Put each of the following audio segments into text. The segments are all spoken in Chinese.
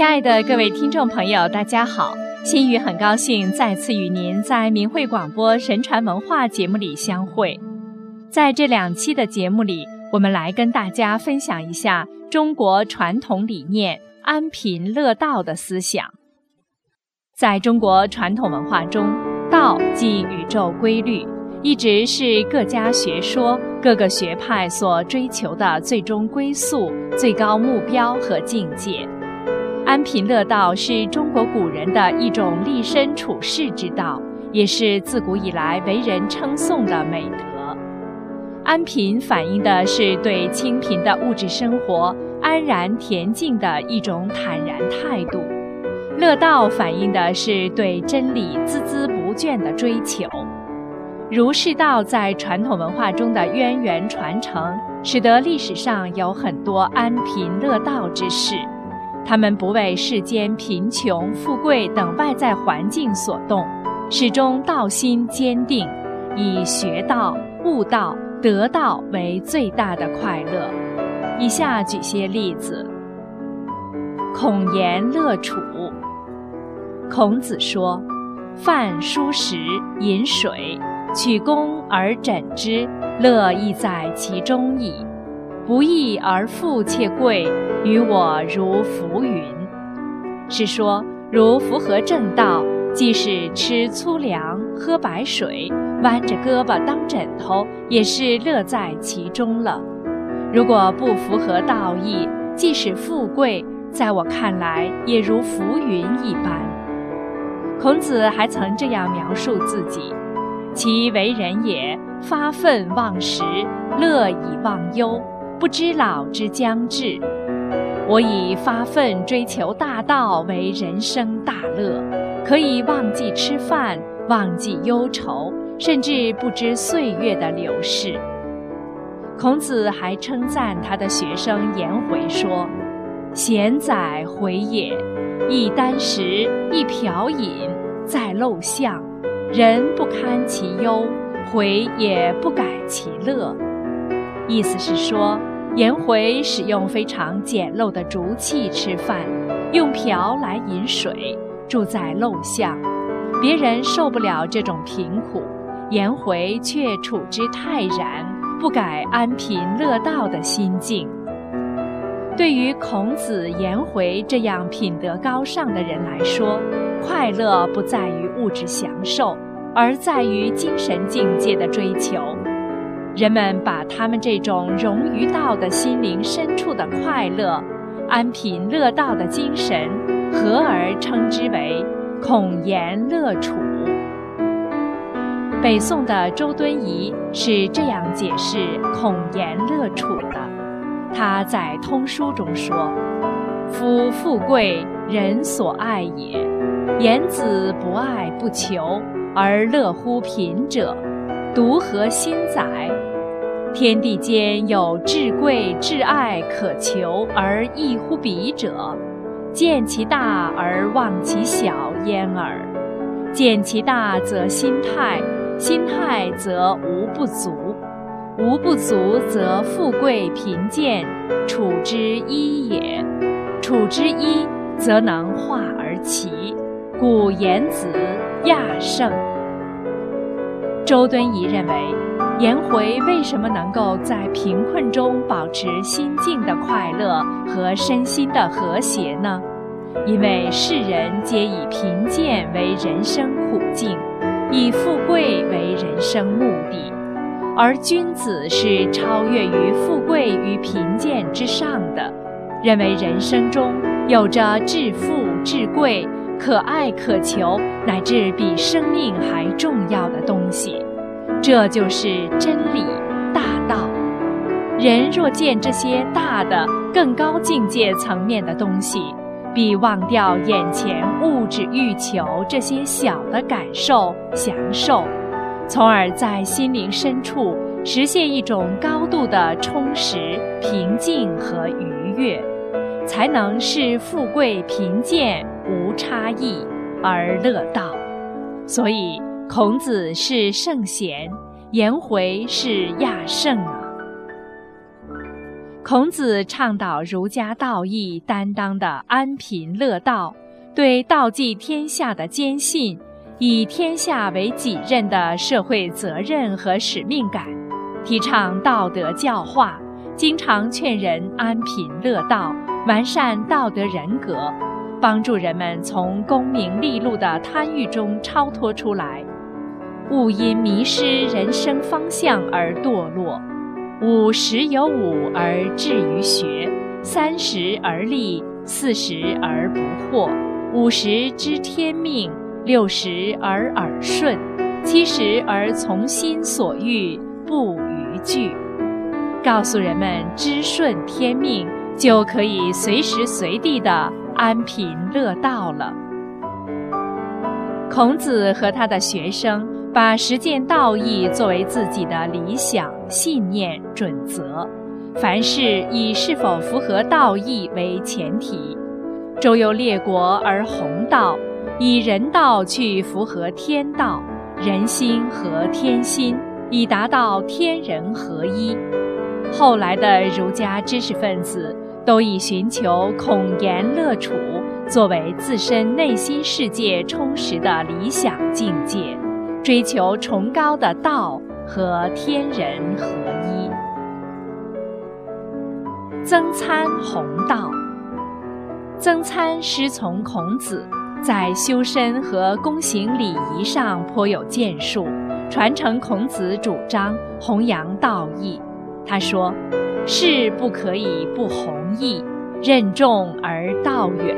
亲爱的各位听众朋友，大家好！心雨很高兴再次与您在明慧广播神传文化节目里相会。在这两期的节目里，我们来跟大家分享一下中国传统理念“安贫乐道”的思想。在中国传统文化中，道即宇宙规律，一直是各家学说、各个学派所追求的最终归宿、最高目标和境界。安贫乐道是中国古人的一种立身处世之道，也是自古以来为人称颂的美德。安贫反映的是对清贫的物质生活安然恬静的一种坦然态度，乐道反映的是对真理孜孜不倦的追求。儒释道在传统文化中的渊源传承，使得历史上有很多安贫乐道之士。他们不为世间贫穷、富贵等外在环境所动，始终道心坚定，以学道、悟道、得道为最大的快乐。以下举些例子：孔颜乐处。孔子说：“饭疏食，饮水，取功而枕之，乐亦在其中矣。不义而富且贵。”于我如浮云，是说如符合正道，即使吃粗粮、喝白水、弯着胳膊当枕头，也是乐在其中了。如果不符合道义，即使富贵，在我看来也如浮云一般。孔子还曾这样描述自己：其为人也，发愤忘食，乐以忘忧，不知老之将至。我以发奋追求大道为人生大乐，可以忘记吃饭，忘记忧愁，甚至不知岁月的流逝。孔子还称赞他的学生颜回说：“贤哉回也！一箪食，一瓢饮，在陋巷，人不堪其忧，回也不改其乐。”意思是说。颜回使用非常简陋的竹器吃饭，用瓢来饮水，住在陋巷，别人受不了这种贫苦，颜回却处之泰然，不改安贫乐道的心境。对于孔子、颜回这样品德高尚的人来说，快乐不在于物质享受，而在于精神境界的追求。人们把他们这种融于道的心灵深处的快乐、安贫乐道的精神，合而称之为 “孔颜乐处”。北宋的周敦颐是这样解释“孔颜乐处”的，他在《通书》中说：“夫富贵，人所爱也；颜子不爱不求，而乐乎贫者。”独何心哉？天地间有至贵至爱可求而异乎彼者，见其大而忘其小焉耳。见其大则心泰，心泰则无不足，无不足则富贵贫贱处之一也。处之一，则能化而齐。故言子亚圣。周敦颐认为，颜回为什么能够在贫困中保持心境的快乐和身心的和谐呢？因为世人皆以贫贱为人生苦境，以富贵为人生目的，而君子是超越于富贵与贫贱之上的，认为人生中有着至富至贵。可爱可求，乃至比生命还重要的东西，这就是真理大道。人若见这些大的、更高境界层面的东西，必忘掉眼前物质欲求这些小的感受、享受，从而在心灵深处实现一种高度的充实、平静和愉悦。才能是富贵贫贱无差异而乐道，所以孔子是圣贤，颜回是亚圣啊。孔子倡导儒家道义担当的安贫乐道，对道济天下的坚信，以天下为己任的社会责任和使命感，提倡道德教化，经常劝人安贫乐道，完善道德人格，帮助人们从功名利禄的贪欲中超脱出来，勿因迷失人生方向而堕落。五十有五而志于学，三十而立，四十而不惑，五十知天命，六十而耳顺，七十而从心所欲，不逾矩。告诉人们知顺天命，就可以随时随地的安贫乐道了。孔子和他的学生。把实践道义作为自己的理想、信念、准则，凡事以是否符合道义为前提。周游列国而弘道，以人道去符合天道，人心和天心，以达到天人合一。后来的儒家知识分子都以寻求孔颜乐处作为自身内心世界充实的理想境界。追求崇高的道和天人合一。曾参弘道。曾参师从孔子，在修身和躬行礼仪上颇有建树，传承孔子主张，弘扬道义。他说：“事不可以不弘义，任重而道远。”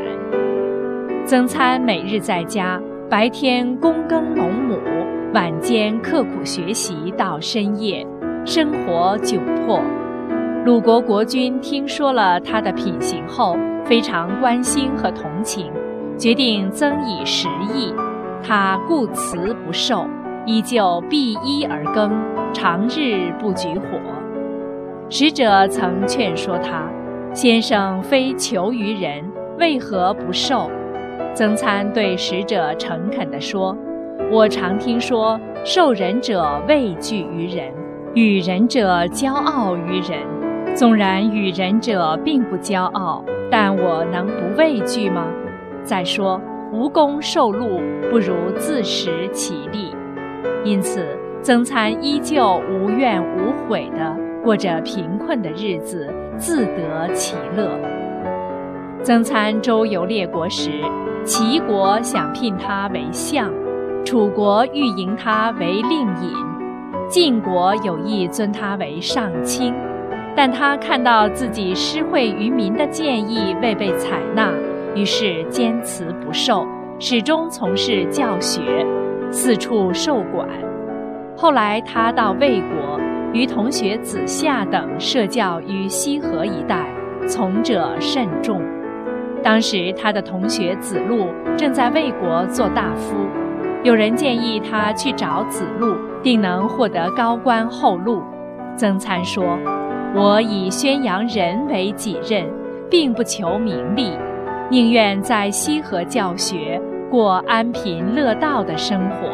曾参每日在家，白天躬耕农亩。晚间刻苦学习到深夜，生活窘迫。鲁国国君听说了他的品行后，非常关心和同情，决定增以食邑。他故辞不受，依旧避衣而耕，长日不举火。使者曾劝说他：“先生非求于人，为何不受？”曾参对使者诚恳地说。我常听说，受人者畏惧于人，与人者骄傲于人。纵然与人者并不骄傲，但我能不畏惧吗？再说，无功受禄，不如自食其力。因此，曾参依旧无怨无悔地过着贫困的日子，自得其乐。曾参周游列国时，齐国想聘他为相。楚国欲迎他为令尹，晋国有意尊他为上卿，但他看到自己施惠于民的建议未被采纳，于是坚持不受，始终从事教学，四处受管。后来他到魏国，与同学子夏等设教于西河一带，从者甚众。当时他的同学子路正在魏国做大夫。有人建议他去找子路，定能获得高官厚禄。曾参说：“我以宣扬仁为己任，并不求名利，宁愿在西河教学，过安贫乐道的生活。”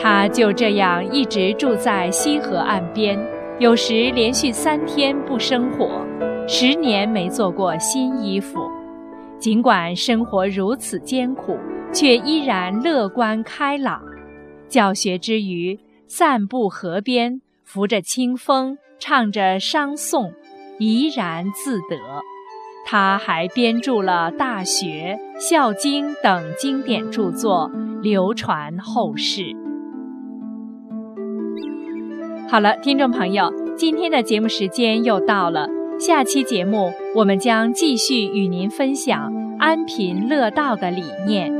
他就这样一直住在西河岸边，有时连续三天不生火，十年没做过新衣服。尽管生活如此艰苦。却依然乐观开朗，教学之余，散步河边，扶着清风，唱着商颂，怡然自得。他还编著了《大学》《孝经》等经典著作，流传后世。好了，听众朋友，今天的节目时间又到了，下期节目我们将继续与您分享安贫乐道的理念。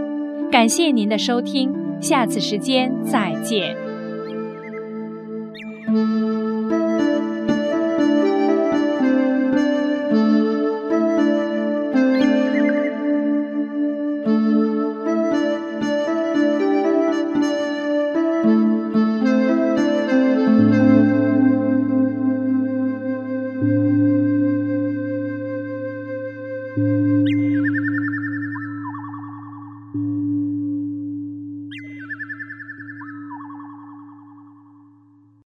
感谢您的收听，下次时间再见。